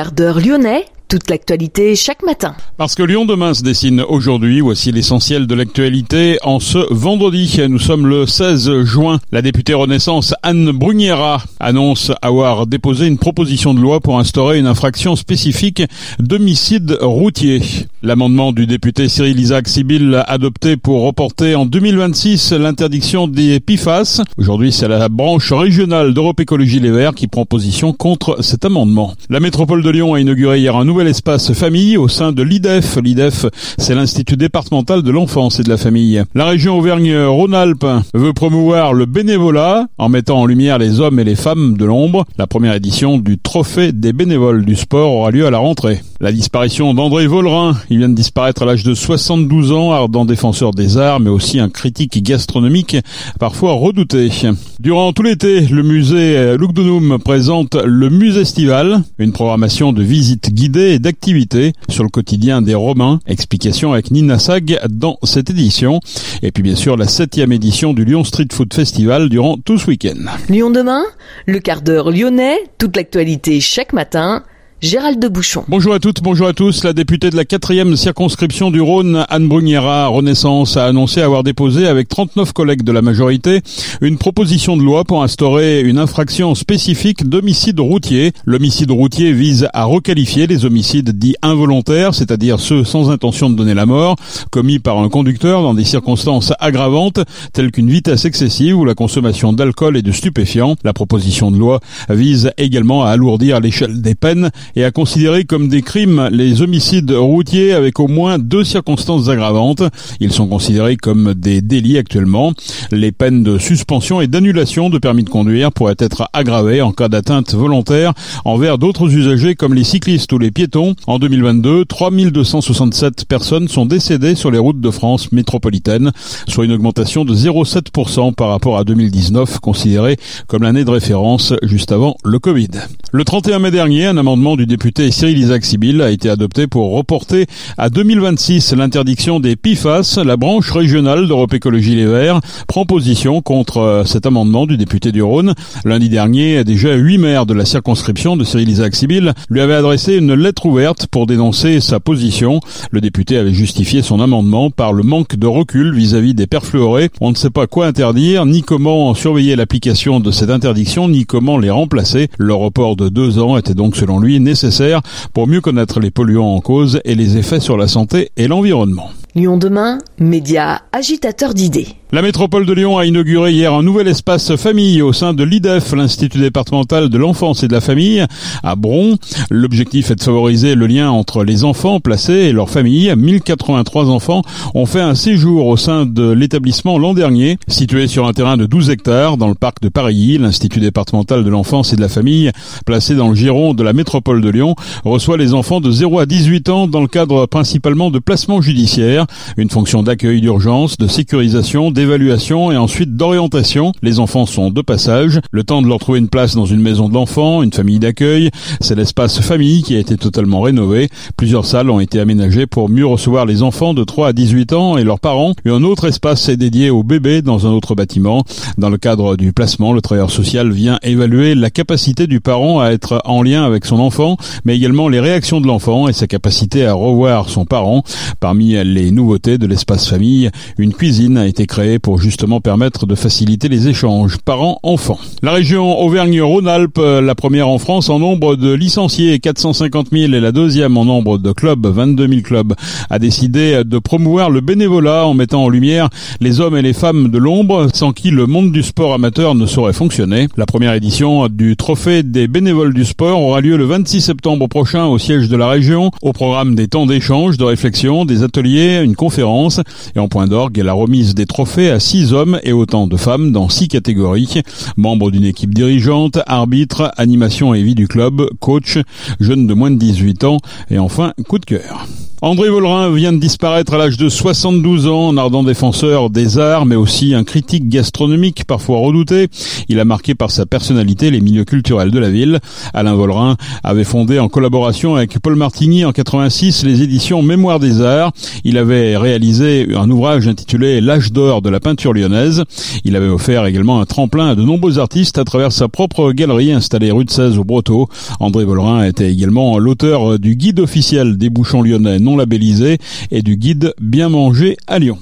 Quart d'heure lyonnais toute l'actualité chaque matin. Parce que Lyon demain se dessine aujourd'hui, voici l'essentiel de l'actualité en ce vendredi. Nous sommes le 16 juin. La députée Renaissance Anne Bruniera annonce avoir déposé une proposition de loi pour instaurer une infraction spécifique d'homicide routier. L'amendement du député Cyril Isaac Sibyl adopté pour reporter en 2026 l'interdiction des PIFAS. Aujourd'hui, c'est la branche régionale d'Europe Écologie Les Verts qui prend position contre cet amendement. La métropole de Lyon a inauguré hier un nouveau espace famille au sein de l'IDEF. C'est l'Institut départemental de l'enfance et de la famille. La région Auvergne-Rhône-Alpes veut promouvoir le bénévolat en mettant en lumière les hommes et les femmes de l'ombre. La première édition du Trophée des bénévoles du sport aura lieu à la rentrée. La disparition d'André Vollerin, il vient de disparaître à l'âge de 72 ans, ardent défenseur des arts, mais aussi un critique gastronomique parfois redouté. Durant tout l'été, le musée Lugdunum présente le musée estival, une programmation de visites guidées et d'activités sur le quotidien des Romains. Explication avec Nina Sag dans cette édition. Et puis bien sûr la septième édition du Lyon Street Food Festival durant tout ce week-end. Lyon demain, le quart d'heure lyonnais, toute l'actualité chaque matin Gérald de Bouchon. Bonjour à toutes, bonjour à tous. La députée de la quatrième circonscription du Rhône, Anne Bruniera, Renaissance, a annoncé avoir déposé avec 39 collègues de la majorité une proposition de loi pour instaurer une infraction spécifique d'homicide routier. L'homicide routier vise à requalifier les homicides dits involontaires, c'est-à-dire ceux sans intention de donner la mort, commis par un conducteur dans des circonstances aggravantes telles qu'une vitesse excessive ou la consommation d'alcool et de stupéfiants. La proposition de loi vise également à alourdir l'échelle des peines et à considérer comme des crimes les homicides routiers avec au moins deux circonstances aggravantes. Ils sont considérés comme des délits actuellement. Les peines de suspension et d'annulation de permis de conduire pourraient être aggravées en cas d'atteinte volontaire envers d'autres usagers comme les cyclistes ou les piétons. En 2022, 3267 personnes sont décédées sur les routes de France métropolitaine, soit une augmentation de 0,7% par rapport à 2019, considérée comme l'année de référence juste avant le Covid. Le 31 mai dernier, un amendement du député Cyril Isaac Sibyl a été adopté pour reporter à 2026 l'interdiction des PIFAS. La branche régionale d'Europe Écologie Les Verts prend position contre euh, cet amendement du député du Rhône. Lundi dernier, déjà huit maires de la circonscription de Cyril Isaac Sibyl lui avaient adressé une lettre ouverte pour dénoncer sa position. Le député avait justifié son amendement par le manque de recul vis-à-vis des perfluorés. On ne sait pas quoi interdire, ni comment surveiller l'application de cette interdiction, ni comment les remplacer. Le report de deux ans était donc selon lui nécessaire pour mieux connaître les polluants en cause et les effets sur la santé et l'environnement. Lyon demain, média agitateur d'idées. La métropole de Lyon a inauguré hier un nouvel espace famille au sein de l'IDEF, l'Institut départemental de l'enfance et de la famille, à Bron. L'objectif est de favoriser le lien entre les enfants placés et leurs familles. 1083 enfants ont fait un séjour au sein de l'établissement l'an dernier, situé sur un terrain de 12 hectares dans le parc de Paris. L'Institut départemental de l'enfance et de la famille, placé dans le giron de la métropole de Lyon, reçoit les enfants de 0 à 18 ans dans le cadre principalement de placements judiciaires, une fonction d'accueil d'urgence, de sécurisation, d'évaluation et ensuite d'orientation. Les enfants sont de passage. Le temps de leur trouver une place dans une maison de l'enfant, une famille d'accueil. C'est l'espace famille qui a été totalement rénové. Plusieurs salles ont été aménagées pour mieux recevoir les enfants de 3 à 18 ans et leurs parents. Et un autre espace est dédié aux bébés dans un autre bâtiment. Dans le cadre du placement, le travailleur social vient évaluer la capacité du parent à être en lien avec son enfant, mais également les réactions de l'enfant et sa capacité à revoir son parent. Parmi les nouveautés de l'espace famille, une cuisine a été créée pour justement permettre de faciliter les échanges parents-enfants. La région Auvergne-Rhône-Alpes, la première en France en nombre de licenciés, 450 000 et la deuxième en nombre de clubs, 22 000 clubs, a décidé de promouvoir le bénévolat en mettant en lumière les hommes et les femmes de l'ombre, sans qui le monde du sport amateur ne saurait fonctionner. La première édition du Trophée des bénévoles du sport aura lieu le 26 septembre prochain au siège de la région, au programme des temps d'échange, de réflexion, des ateliers, une conférence et en point d'orgue la remise des trophées à six hommes et autant de femmes dans six catégories. Membres d'une équipe dirigeante, arbitre, animation et vie du club, coach, jeunes de moins de 18 ans et enfin coup de cœur. André Vollerin vient de disparaître à l'âge de 72 ans, un ardent défenseur des arts, mais aussi un critique gastronomique parfois redouté. Il a marqué par sa personnalité les milieux culturels de la ville. Alain Vollerin avait fondé en collaboration avec Paul Martigny en 86 les éditions Mémoire des Arts. Il avait réalisé un ouvrage intitulé L'âge d'or de la peinture lyonnaise. Il avait offert également un tremplin à de nombreux artistes à travers sa propre galerie installée rue de 16 au Brotteau. André Vollerin était également l'auteur du guide officiel des bouchons lyonnais labellisé et du guide Bien manger à Lyon.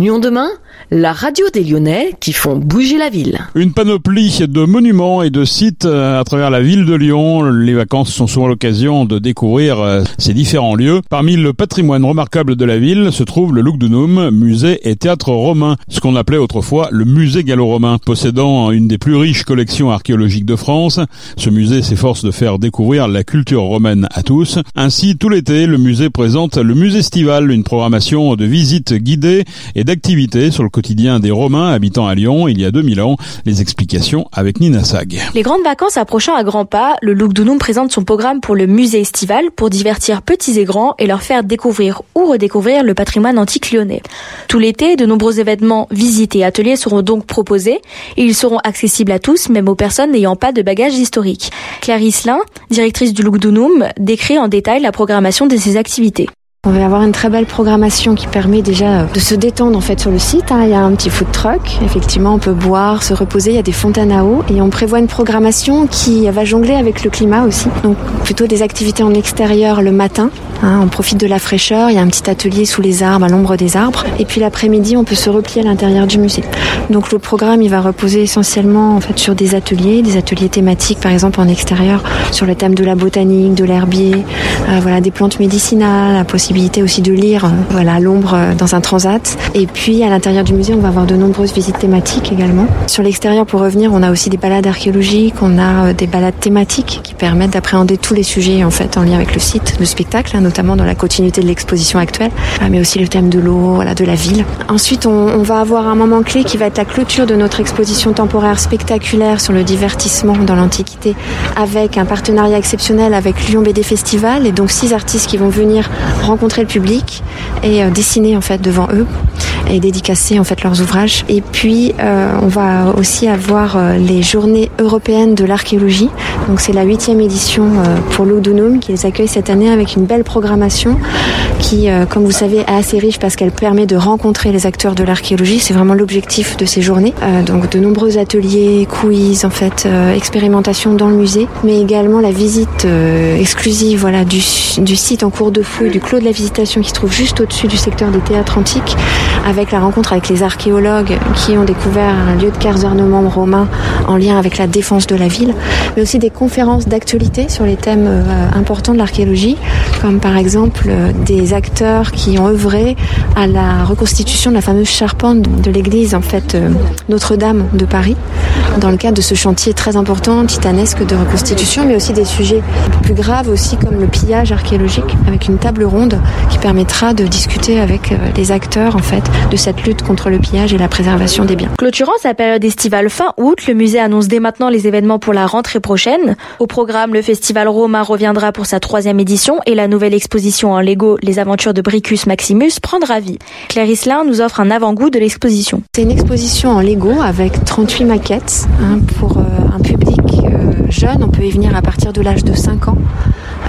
Lyon demain, la radio des Lyonnais qui font bouger la ville. Une panoplie de monuments et de sites euh, à travers la ville de Lyon. Les vacances sont souvent l'occasion de découvrir euh, ces différents lieux. Parmi le patrimoine remarquable de la ville se trouve le Lugdunum, musée et théâtre romain, ce qu'on appelait autrefois le musée gallo-romain, possédant une des plus riches collections archéologiques de France. Ce musée s'efforce de faire découvrir la culture romaine à tous. Ainsi, tout l'été, le musée présente le musée estival, une programmation de visites guidées et d'activités sur le quotidien des Romains habitant à Lyon il y a 2000 ans. Les explications avec Nina Sag. Les grandes vacances approchant à grands pas, le Lugdunum présente son programme pour le musée estival pour divertir petits et grands et leur faire découvrir ou redécouvrir le patrimoine antique lyonnais. Tout l'été, de nombreux événements, visites et ateliers seront donc proposés et ils seront accessibles à tous, même aux personnes n'ayant pas de bagages historiques. Claire Islin, directrice du Lugdunum, décrit en détail la programmation de ces activités. On va avoir une très belle programmation qui permet déjà de se détendre en fait sur le site. Hein. Il y a un petit food truck. Effectivement, on peut boire, se reposer. Il y a des fontaines à eau et on prévoit une programmation qui va jongler avec le climat aussi. Donc plutôt des activités en extérieur le matin. Hein. On profite de la fraîcheur. Il y a un petit atelier sous les arbres, à l'ombre des arbres. Et puis l'après-midi, on peut se replier à l'intérieur du musée. Donc le programme, il va reposer essentiellement en fait sur des ateliers, des ateliers thématiques, par exemple en extérieur, sur le thème de la botanique, de l'herbier, euh, voilà, des plantes médicinales, la possibilité aussi de lire euh, voilà, l'ombre euh, dans un transat. Et puis à l'intérieur du musée, on va avoir de nombreuses visites thématiques également. Sur l'extérieur, pour revenir, on a aussi des balades archéologiques, on a des balades thématiques qui permettent d'appréhender tous les sujets en fait en lien avec le site, le spectacle, hein, notamment dans la continuité de l'exposition actuelle, mais aussi le thème de l'eau, de la ville. Ensuite, on, va avoir un moment clé qui va être la clôture de notre exposition temporaire spectaculaire sur le divertissement dans l'Antiquité, avec un partenariat exceptionnel avec Lyon BD Festival et donc six artistes qui vont venir rencontrer rencontrer le public et euh, dessiner en fait devant eux et dédicacer en fait leurs ouvrages. Et puis euh, on va aussi avoir euh, les journées européennes de l'archéologie. Donc c'est la huitième édition euh, pour l'Odunum qui les accueille cette année avec une belle programmation qui, comme vous savez, est assez riche parce qu'elle permet de rencontrer les acteurs de l'archéologie. C'est vraiment l'objectif de ces journées. Donc de nombreux ateliers, quiz, en fait, euh, expérimentation dans le musée, mais également la visite exclusive voilà, du, du site en cours de fouille, du clos de la visitation qui se trouve juste au-dessus du secteur des théâtres antiques, avec la rencontre avec les archéologues qui ont découvert un lieu de casernement romain en lien avec la défense de la ville, mais aussi des conférences d'actualité sur les thèmes euh, importants de l'archéologie, comme par exemple euh, des acteurs qui ont œuvré à la reconstitution de la fameuse charpente de l'église en fait euh, Notre-Dame de Paris, dans le cadre de ce chantier très important, titanesque de reconstitution, mais aussi des sujets plus graves aussi comme le pillage archéologique, avec une table ronde qui permettra de discuter avec les acteurs en fait de cette lutte contre le pillage et la préservation des biens. Clôturant sa période estivale fin août, le musée annonce dès maintenant les événements pour la rentrée prochaine. Au programme, le festival romain reviendra pour sa troisième édition et la nouvelle exposition en Lego Les aventures de Bricus Maximus prendra vie. Claire Islin nous offre un avant-goût de l'exposition. C'est une exposition en Lego avec 38 maquettes hein, pour euh, un public euh, jeune. On peut y venir à partir de l'âge de 5 ans.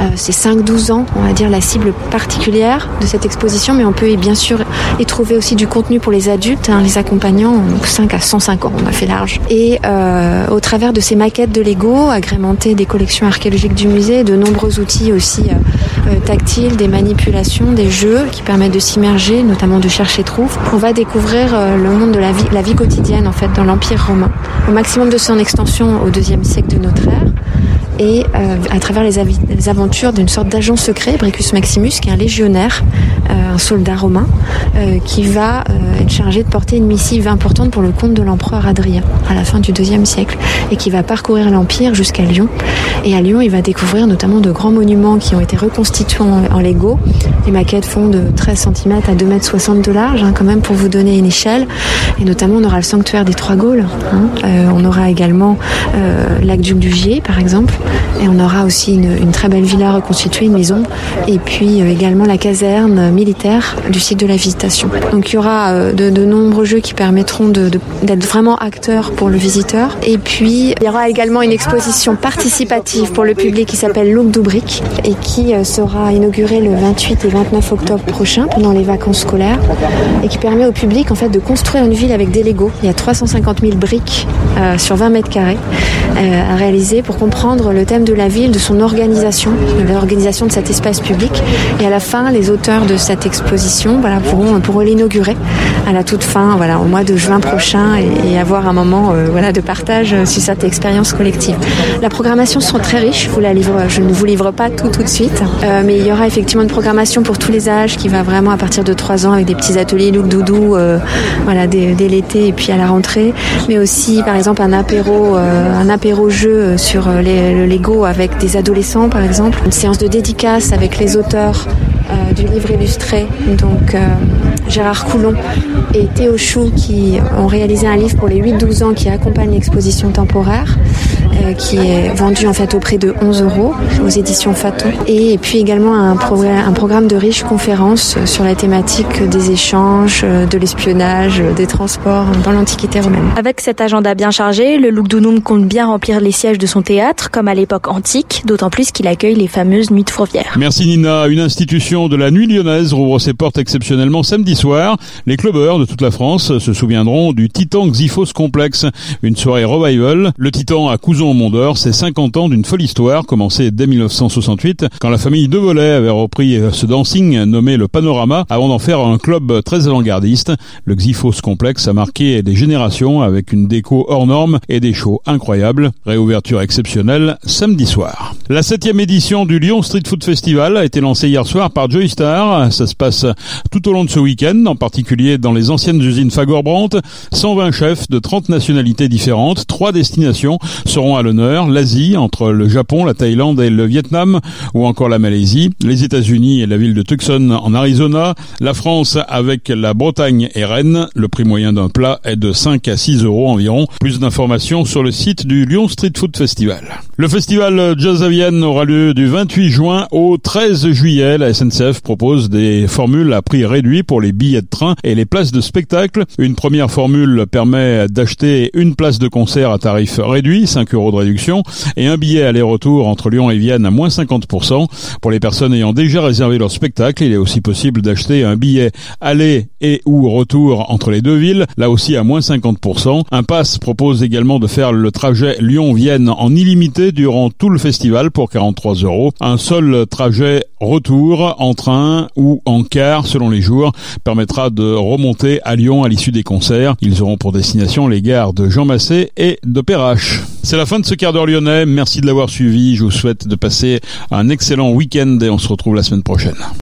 Euh, c'est 5-12 ans, on va dire, la cible particulière de cette exposition, mais on peut bien sûr y trouver aussi du contenu pour les adultes, hein, les accompagnants, donc 5 à 105 ans, on a fait large. Et euh, au travers de ces maquettes de Lego, agrémentées des collections archéologiques du musée, de nombreux outils aussi euh, tactiles, des manipulations, des jeux qui permettent de s'immerger, notamment de chercher trouve, on va découvrir le monde de la vie, quotidienne en fait dans l'Empire romain, au maximum de son extension au deuxième siècle de notre ère et à travers les aventures d'une sorte d'agent secret, Bricus Maximus, qui est un légionnaire, euh, un soldat romain, euh, qui va euh, être chargé de porter une missive importante pour le compte de l'empereur Adrien à la fin du deuxième siècle, et qui va parcourir l'Empire jusqu'à Lyon. Et à Lyon, il va découvrir notamment de grands monuments qui ont été reconstitués en, Lego. Les maquettes font de 13 cm à 2,60 m de large, hein, quand même pour vous donner une échelle. Et notamment, on aura le sanctuaire des Trois Gaules. Hein. on aura également l'aqueduc du Gier, par exemple. Et on aura aussi une, très belle villa reconstituée, une maison, et puis également la caserne militaire du site de la visitation. Donc il y aura de, nombreux jeux qui permettront d'être vraiment acteurs pour le visiteur. Et puis il y aura également une exposition participative pour le public qui s'appelle Look Doubric et qui sera inaugurée le 28 et 29 octobre prochain pendant les vacances scolaires et qui permet au public en fait de construire une ville avec des Lego. Il y a 350 000 briques euh, sur 20 mètres carrés euh, à réaliser pour comprendre le thème de la ville, de son organisation, l'organisation de cet espace public. Et à la fin, les auteurs de cette exposition voilà, pourront, pourront l'inaugurer à la toute fin, voilà, au mois de juin prochain et, avoir un moment euh, voilà, de partage sur cette expérience collective. La programmation sera très riche, je, vous la livre, ne vous livre pas tout tout de suite, mais il y aura effectivement une programmation pour tous les âges qui va vraiment à partir de 3 ans avec des petits ateliers look doudou voilà, dès, l'été et puis à la rentrée, mais aussi par exemple un apéro, un apéro jeu sur le Lego avec des adolescents par exemple, une séance de dédicace avec les auteurs euh, du livre illustré, donc euh, Gérard Coulon et Théo Chou qui ont réalisé un livre pour les 8-12 ans qui accompagne l'exposition temporaire. Euh, qui est vendu en fait au prix de 11 euros aux éditions Faton. Et, puis également un, un programme de riches conférences sur la thématique des échanges, de l'espionnage, des transports dans l'Antiquité romaine. Avec cet agenda bien chargé, le Lugdunum compte bien remplir les sièges de son théâtre, comme à l'époque antique, d'autant plus qu'il accueille les fameuses nuits de Fourvière. Merci Nina. Une institution de la nuit lyonnaise rouvre ses portes exceptionnellement samedi soir. Les clubbers de toute la France se souviendront du Titan Xyphos Complex, une soirée revival. Le Titan à Couson Mondeur, c'est 50 ans d'une folle histoire commencée dès 1968 quand la famille De Volay avait repris ce dancing nommé le Panorama avant d'en faire un club très avant-gardiste. Le Xyphos Complex a marqué des générations avec une déco hors norme et des shows incroyables. Réouverture exceptionnelle samedi soir. La septième édition du Lyon Street Food Festival a été lancée hier soir par Joy Star. Ça se passe tout au long de ce week-end, en particulier dans les anciennes usines Fagor-Brandt. 120 chefs de 30 nationalités différentes, trois destinations seront à l'honneur, l'Asie entre le Japon, la Thaïlande et le Vietnam, ou encore la Malaisie, les États-Unis et la ville de Tucson en Arizona, la France avec la Bretagne et Rennes. Le prix moyen d'un plat est de 5 à 6 euros environ. Plus d'informations sur le site du Lyon Street Food Festival. Le festival Jazz aura lieu du 28 juin au 13 juillet. La SNCF propose des formules à prix réduit pour les billets de train et les places de spectacle. Une première formule permet d'acheter une place de concert à tarif réduit, 5 euros de réduction, et un billet aller-retour entre Lyon et Vienne à moins 50%. Pour les personnes ayant déjà réservé leur spectacle, il est aussi possible d'acheter un billet aller et ou retour entre les deux villes, là aussi à moins 50%. Un pass propose également de faire le trajet Lyon-Vienne en illimité durant tout le festival pour 43 euros. Un seul trajet retour en train ou en car selon les jours permettra de remonter à Lyon à l'issue des concerts. Ils auront pour destination les gares de Jean Massé et de Perrache. C'est la fin de ce quart d'heure lyonnais. Merci de l'avoir suivi. Je vous souhaite de passer un excellent week-end et on se retrouve la semaine prochaine.